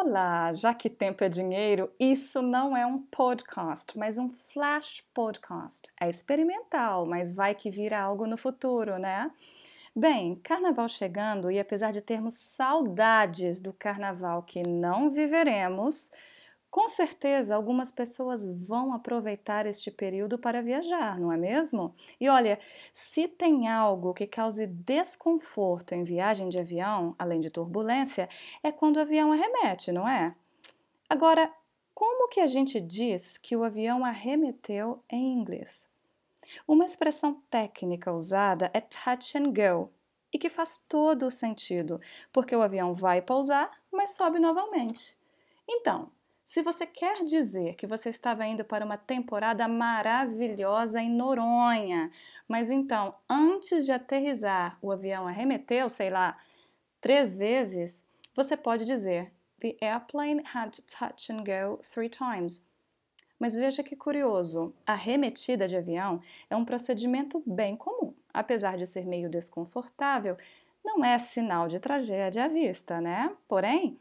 Olá, já que tempo é dinheiro, isso não é um podcast, mas um flash podcast. É experimental, mas vai que vira algo no futuro, né? Bem, carnaval chegando e apesar de termos saudades do carnaval que não viveremos, com certeza, algumas pessoas vão aproveitar este período para viajar, não é mesmo? E olha, se tem algo que cause desconforto em viagem de avião, além de turbulência, é quando o avião arremete, não é? Agora, como que a gente diz que o avião arremeteu em inglês? Uma expressão técnica usada é touch and go, e que faz todo o sentido, porque o avião vai pousar, mas sobe novamente. Então, se você quer dizer que você estava indo para uma temporada maravilhosa em Noronha, mas então, antes de aterrizar, o avião arremeteu, sei lá, três vezes, você pode dizer: The airplane had to touch and go three times. Mas veja que curioso, a de avião é um procedimento bem comum. Apesar de ser meio desconfortável, não é sinal de tragédia à vista, né? Porém,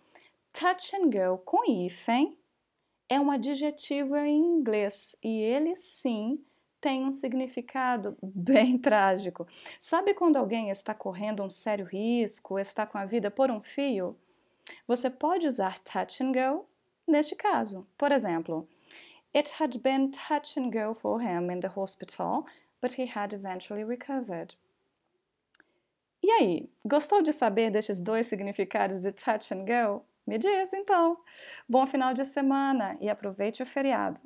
touch and go com hífen é um adjetivo em inglês e ele sim tem um significado bem trágico. Sabe quando alguém está correndo um sério risco, está com a vida por um fio? Você pode usar touch and go neste caso. Por exemplo, It had been touch and go for him in the hospital, but he had eventually recovered. E aí, gostou de saber destes dois significados de touch and go? Me diz então. Bom final de semana e aproveite o feriado.